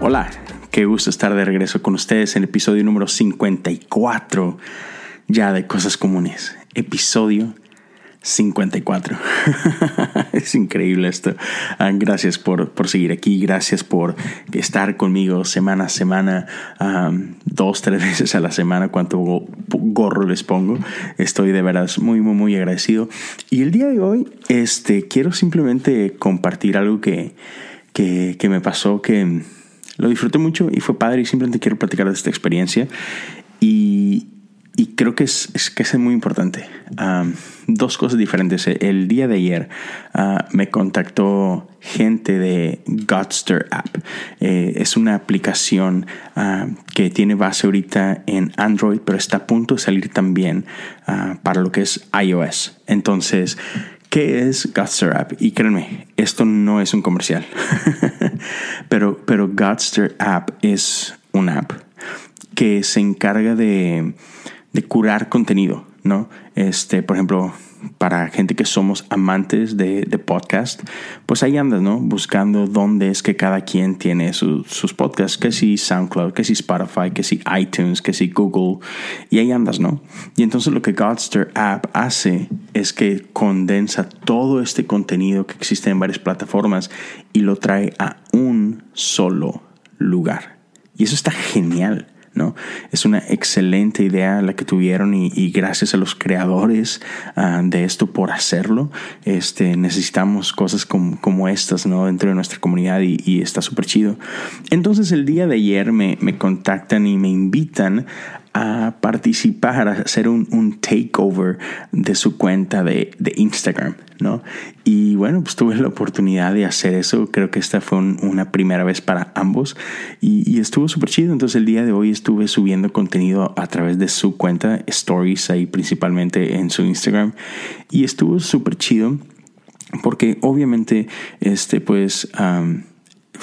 Hola, qué gusto estar de regreso con ustedes en el episodio número 54 ya de Cosas Comunes. Episodio 54. es increíble esto. Ah, gracias por, seguir aquí, gracias por estar conmigo semana a semana, dos, tres veces a la semana, cuánto gorro les pongo. Estoy de verdad muy, muy, muy agradecido. Y el día de hoy este, quiero simplemente compartir algo que, que, que me pasó que lo disfruté mucho y fue padre y simplemente quiero platicar de esta experiencia. Y creo que es, que es muy importante. dos cosas diferentes. El día de ayer ah, me contactó gente de Godster App. Eh, es una aplicación ah, que tiene base ahorita en Android, pero está a punto de salir también ah, para lo que es iOS. Entonces, ¿Qué es Godster App? Y créanme, esto no es un comercial. pero, pero Godster App es una app que se encarga de, de curar contenido, ¿no? Este, por ejemplo, para gente que somos amantes de, podcast, pues ahí andas, ¿no? Buscando dónde es que cada quien tiene sus podcasts, que si SoundCloud, que si Spotify, que si iTunes, que si Google, y ahí andas, ¿no? Y entonces lo que Godster App hace es que condensa todo este contenido que existe en varias plataformas y lo trae a un solo lugar. Y eso está genial. Es una excelente idea la que tuvieron y, gracias a los creadores ah, de esto por hacerlo. Este, necesitamos cosas como, estas, ¿no? Dentro de nuestra comunidad y, está súper chido. Entonces el día de ayer me, me contactan y me invitan a participar, a hacer un, un takeover de su cuenta de, de, Instagram, ¿no? Y bueno, pues tuve la oportunidad de hacer eso. Creo que esta fue una primera vez para ambos y, estuvo súper chido. Entonces el día de hoy estuve subiendo contenido a través de su cuenta, stories ahí principalmente en su Instagram y estuvo súper chido porque obviamente, este, pues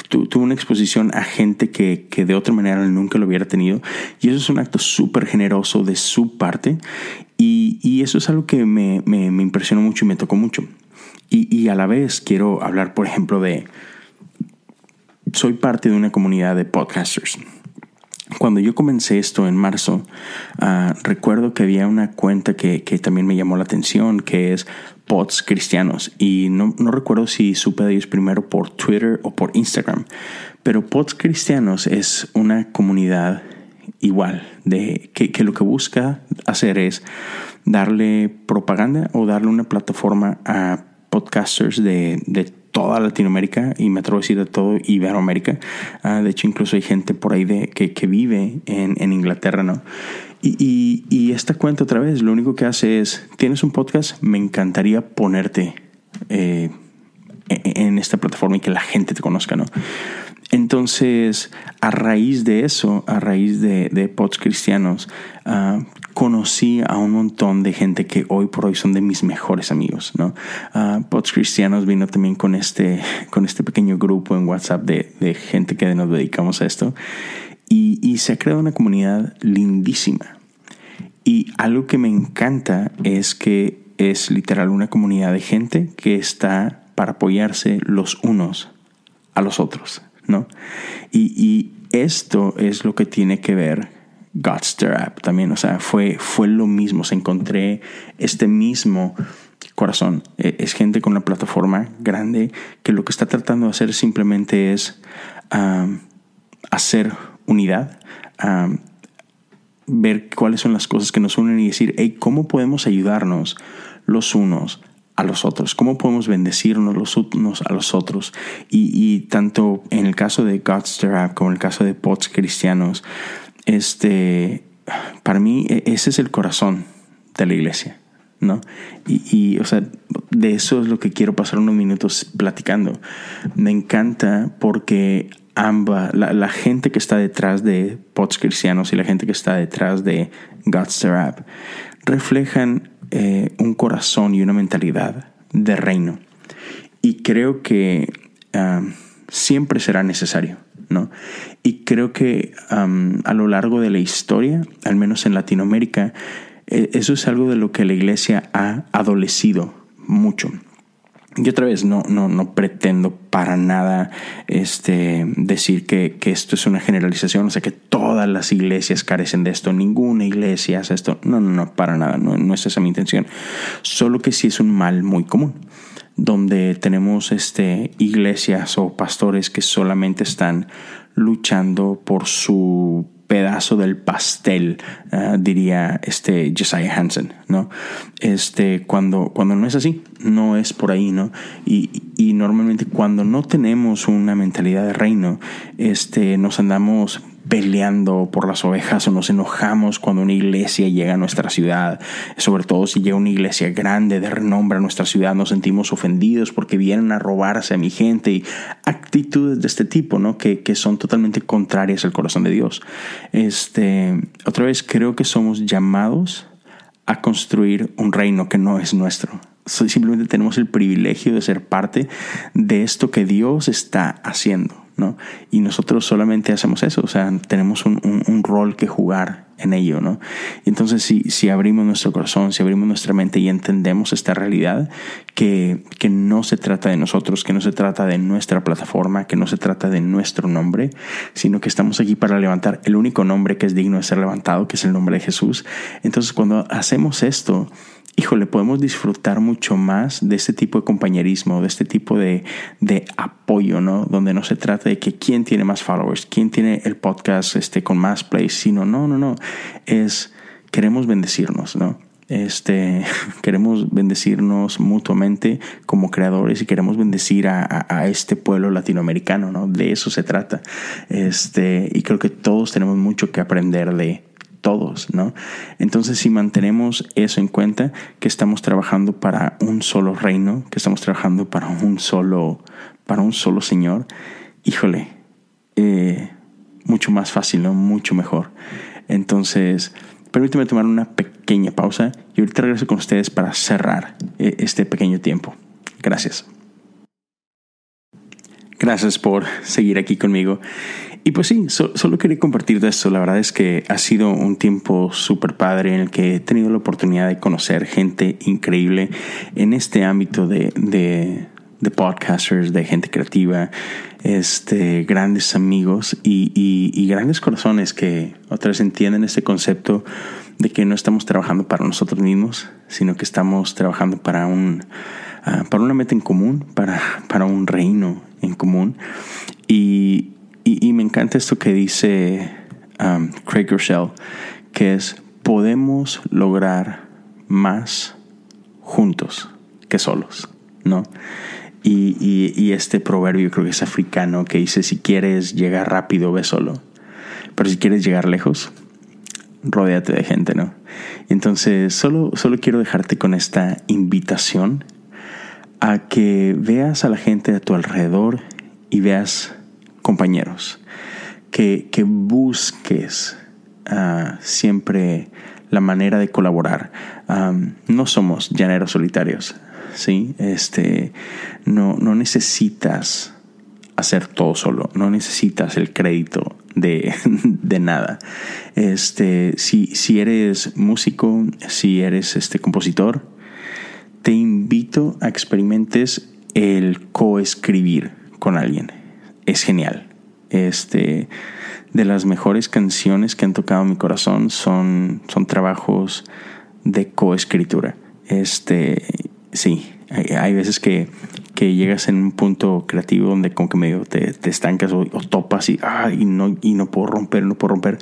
tuvo una exposición a gente que, que, de otra manera nunca lo hubiera tenido. Y eso es un acto súper generoso de su parte. Y, y, eso es algo que me, me, me, impresionó mucho y me tocó mucho. Y, y, a la vez quiero hablar, por ejemplo, de... Soy parte de una comunidad de podcasters. Cuando yo comencé esto en marzo, uh, recuerdo que había una cuenta que, que, también me llamó la atención, que es Pods Cristianos. Y no, no, recuerdo si supe de ellos primero por Twitter o por Instagram. Pero Pods Cristianos es una comunidad igual, de que, que lo que busca hacer es darle propaganda o darle una plataforma a podcasters de, de toda Latinoamérica y me atrevo a de todo Iberoamérica. Uh, de hecho, incluso hay gente por ahí de, que, que vive en, en, Inglaterra, ¿no? Y, y, esta cuenta otra vez, lo único que hace es, tienes un podcast, me encantaría ponerte eh, en esta plataforma y que la gente te conozca, ¿no? Entonces, a raíz de eso, a raíz de, de pods cristianos, uh, conocí a un montón de gente que hoy por hoy son de mis mejores amigos, ¿no? Uh, pods cristianos vino también con este, con este pequeño grupo en WhatsApp de, de gente que nos dedicamos a esto. Y, y se ha creado una comunidad lindísima. Y algo que me encanta es que es literal una comunidad de gente que está para apoyarse los unos a los otros. ¿no? Y, esto es lo que tiene que ver Godster App también, o sea, fue, fue lo mismo, se encontré este mismo corazón. E, es gente con una plataforma grande que lo que está tratando de hacer simplemente es hacer unidad, ver cuáles son las cosas que nos unen y decir, hey, ¿cómo podemos ayudarnos los unos a los otros, cómo podemos bendecirnos los unos a los otros. Y, tanto en el caso de Godster App como en el caso de Pots Cristianos, este, para mí e, ese es el corazón de la iglesia. ¿no? Y, o sea, de eso es lo que quiero pasar unos minutos platicando. Me encanta porque ambas, la, gente que está detrás de Pots Cristianos y la gente que está detrás de Godster App reflejan eh, un corazón y una mentalidad de reino. y creo que siempre será necesario. ¿No? Y creo que a lo largo de la historia, al menos en Latinoamérica, e, eso es algo de lo que la iglesia ha adolecido mucho. Y otra vez, no, no, no pretendo para nada este, decir que, que, esto es una generalización, o sea, que todas las iglesias carecen de esto, ninguna iglesia hace esto. No, no, no, para nada, no, no es esa mi intención. Solo que sí es un mal muy común, donde tenemos este, iglesias o pastores que solamente están luchando por su pedazo del pastel, ah, diría este Josiah Hansen, ¿no? Este, cuando, cuando no es así, no es por ahí, ¿no? Y, y normalmente cuando no tenemos una mentalidad de reino, este, nos andamos peleando por las ovejas o nos enojamos cuando una iglesia llega a nuestra ciudad, sobre todo si llega una iglesia grande de renombre a nuestra ciudad, nos sentimos ofendidos porque vienen a robarse a mi gente y actitudes de este tipo, ¿no? Que, que son totalmente contrarias al corazón de Dios. Este, otra vez creo que somos llamados a construir un reino que no es nuestro. Simplemente tenemos el privilegio de ser parte de esto que Dios está haciendo. Y nosotros solamente hacemos eso, o sea, tenemos un, un, rol que jugar en ello, ¿no? entonces si, si abrimos nuestro corazón, si abrimos nuestra mente y entendemos esta realidad, que, que no se trata de nosotros, que no se trata de nuestra plataforma, que no se trata de nuestro nombre, sino que estamos aquí para levantar el único nombre que es digno de ser levantado, que es el nombre de Jesús. Entonces cuando hacemos esto, híjole, podemos disfrutar mucho más de este tipo de compañerismo, de este tipo de, de, apoyo, ¿no? Donde no se trata de que quién tiene más followers, quién tiene el podcast este, con más plays, sino, no, no, no, es, queremos bendecirnos, ¿no? Este, queremos bendecirnos mutuamente como creadores y queremos bendecir a, a, este pueblo latinoamericano, ¿no? De eso se trata. Este, y creo que todos tenemos mucho que aprender de, todos, ¿no? Entonces, si mantenemos eso en cuenta, que estamos trabajando para un solo reino, que estamos trabajando para un solo, para un solo Señor, híjole, eh, mucho más fácil, ¿no? Mucho mejor. Entonces, permíteme tomar una pequeña pausa y ahorita regreso con ustedes para cerrar eh, este pequeño tiempo. Gracias. Gracias por seguir aquí conmigo. Y pues sí, solo quería compartir de esto. La verdad es que ha sido un tiempo súper padre en el que he tenido la oportunidad de conocer gente increíble en este ámbito de, de, de podcasters, de gente creativa, este, grandes amigos y, y, grandes corazones que otra vez entienden este concepto de que no estamos trabajando para nosotros mismos, sino que estamos trabajando para un uh, para una meta en común, para, para un reino en común. Y, y, me encanta esto que dice um, Craig Rochelle, que es, podemos lograr más juntos que solos, ¿no? Y, y, este proverbio creo que es africano que dice, si quieres llegar rápido, ve solo, pero si quieres llegar lejos, rodéate de gente, ¿no? Entonces, solo, solo quiero dejarte con esta invitación a que veas a la gente a tu alrededor y veas compañeros, que, que busques uh, siempre la manera de colaborar. Um, no somos llaneros solitarios, ¿sí? Este, no, no necesitas hacer todo solo, no necesitas el crédito de, de, nada. Este, si, si eres músico, si eres este compositor, te invito a experimentes el coescribir con alguien es genial. Este, de las mejores canciones que han tocado mi corazón son, son trabajos de coescritura. Este, sí, hay, veces que, que, llegas en un punto creativo donde como que medio te, te estancas o, topas y, ah, y, no, y no puedo romper, no puedo romper.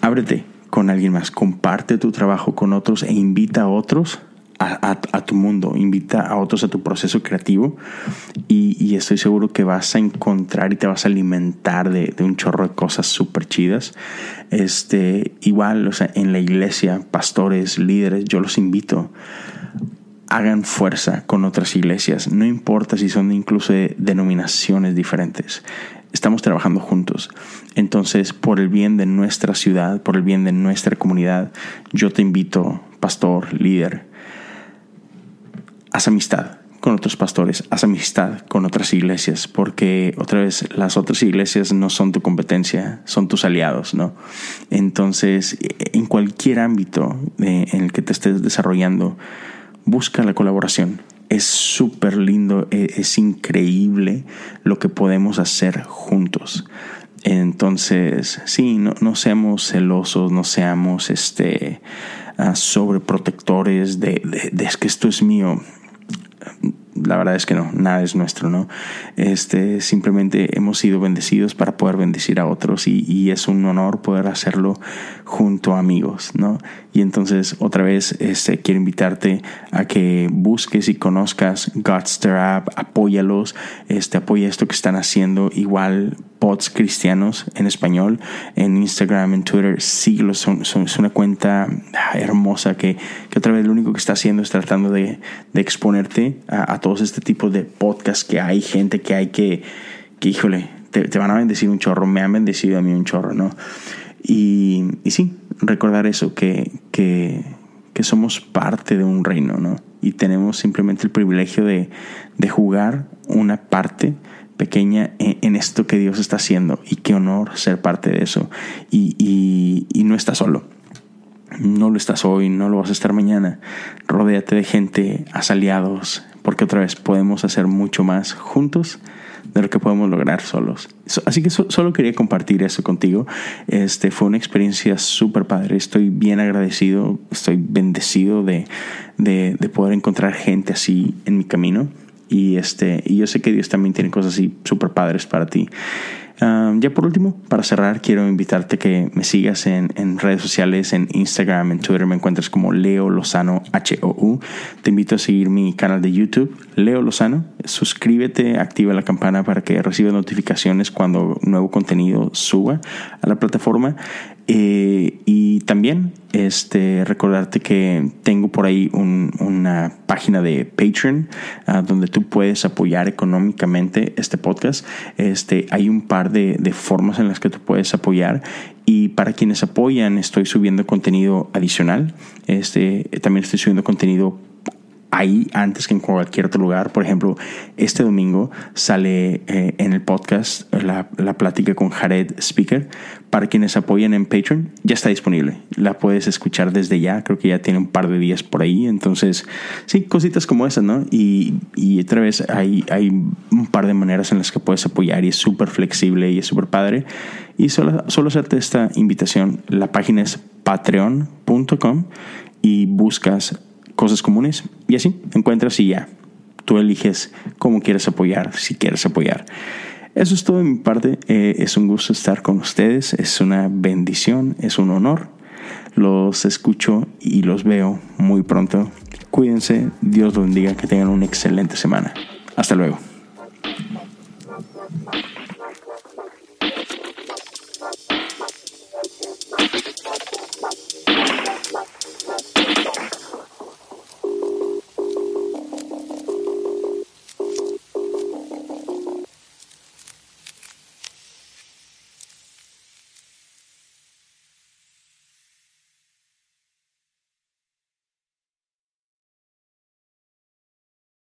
Ábrete con alguien más, comparte tu trabajo con otros e invita a otros a, tu mundo, invita a otros a tu proceso creativo y, estoy seguro que vas a encontrar y te vas a alimentar de, un chorro de cosas súper chidas. Este, igual, o sea, en la iglesia, pastores, líderes, yo los invito hagan fuerza con otras iglesias, no importa si son incluso de denominaciones diferentes. Estamos trabajando juntos. Entonces, por el bien de nuestra ciudad, por el bien de nuestra comunidad, yo te invito, pastor, líder, haz amistad con otros pastores, haz amistad con otras iglesias, porque otra vez las otras iglesias no son tu competencia, son tus aliados, ¿no? Entonces, en cualquier ámbito en el que te estés desarrollando, busca la colaboración. Es súper lindo, e, es increíble lo que podemos hacer juntos. Entonces, sí, no, seamos celosos, no seamos este, uh, sobreprotectores de, de, es que esto es mío la verdad es que no, nada es nuestro, ¿no? Este, simplemente hemos sido bendecidos para poder bendecir a otros y, y, es un honor poder hacerlo junto a amigos, ¿no? Y entonces otra vez este, quiero invitarte a que busques y conozcas Godster App, apóyalos, este, apoya esto que están haciendo, igual pods cristianos en español, en Instagram, en Twitter, son, es una cuenta hermosa que, que, otra vez lo único que está haciendo es tratando de, de exponerte a, a, todos este tipo de podcasts que hay, gente que hay que, que híjole, te, te van a bendecir un chorro, me han bendecido a mí un chorro, ¿no? Y, y sí, recordar eso, que, que, que, somos parte de un reino, ¿no? Y tenemos simplemente el privilegio de, de jugar una parte pequeña en, esto que Dios está haciendo. Y qué honor ser parte de eso. Y, y, y no estás solo. No lo estás hoy, no lo vas a estar mañana. Rodéate de gente, haz aliados, porque otra vez podemos hacer mucho más juntos de lo que podemos lograr solos. Así que solo quería compartir eso contigo. Este fue una experiencia súper padre. Estoy bien agradecido, estoy bendecido de, de, de, poder encontrar gente así en mi camino. Y, este, y yo sé que Dios también tiene cosas así súper padres para ti. Um, ya por último, para cerrar, quiero invitarte a que me sigas en, en, redes sociales, en Instagram, en Twitter, me encuentras como Leo Lozano H-O-U. Te invito a seguir mi canal de YouTube, Leo Lozano. Suscríbete, activa la campana para que recibas notificaciones cuando nuevo contenido suba a la plataforma. Eh, y también este, recordarte que tengo por ahí un, una página de Patreon uh, donde tú puedes apoyar económicamente este podcast. Este, hay un par de, de formas en las que tú puedes apoyar y para quienes apoyan estoy subiendo contenido adicional. Este, también estoy subiendo contenido ahí antes que en cualquier otro lugar. Por ejemplo, este domingo sale eh, en el podcast la, la, plática con Jared Speaker. Para quienes apoyan en Patreon, ya está disponible. La puedes escuchar desde ya. Creo que ya tiene un par de días por ahí. Entonces, sí, cositas como esas, ¿no? Y, y otra vez hay, hay un par de maneras en las que puedes apoyar y es súper flexible y es súper padre. Y solo, solo hacerte esta invitación. La página es patreon.com y buscas cosas comunes y así encuentras y ya. Tú eliges cómo quieres apoyar, si quieres apoyar. Eso es todo de mi parte. Eh, es un gusto estar con ustedes. Es una bendición, es un honor. Los escucho y los veo muy pronto. Cuídense, Dios los bendiga, que tengan una excelente semana. Hasta luego.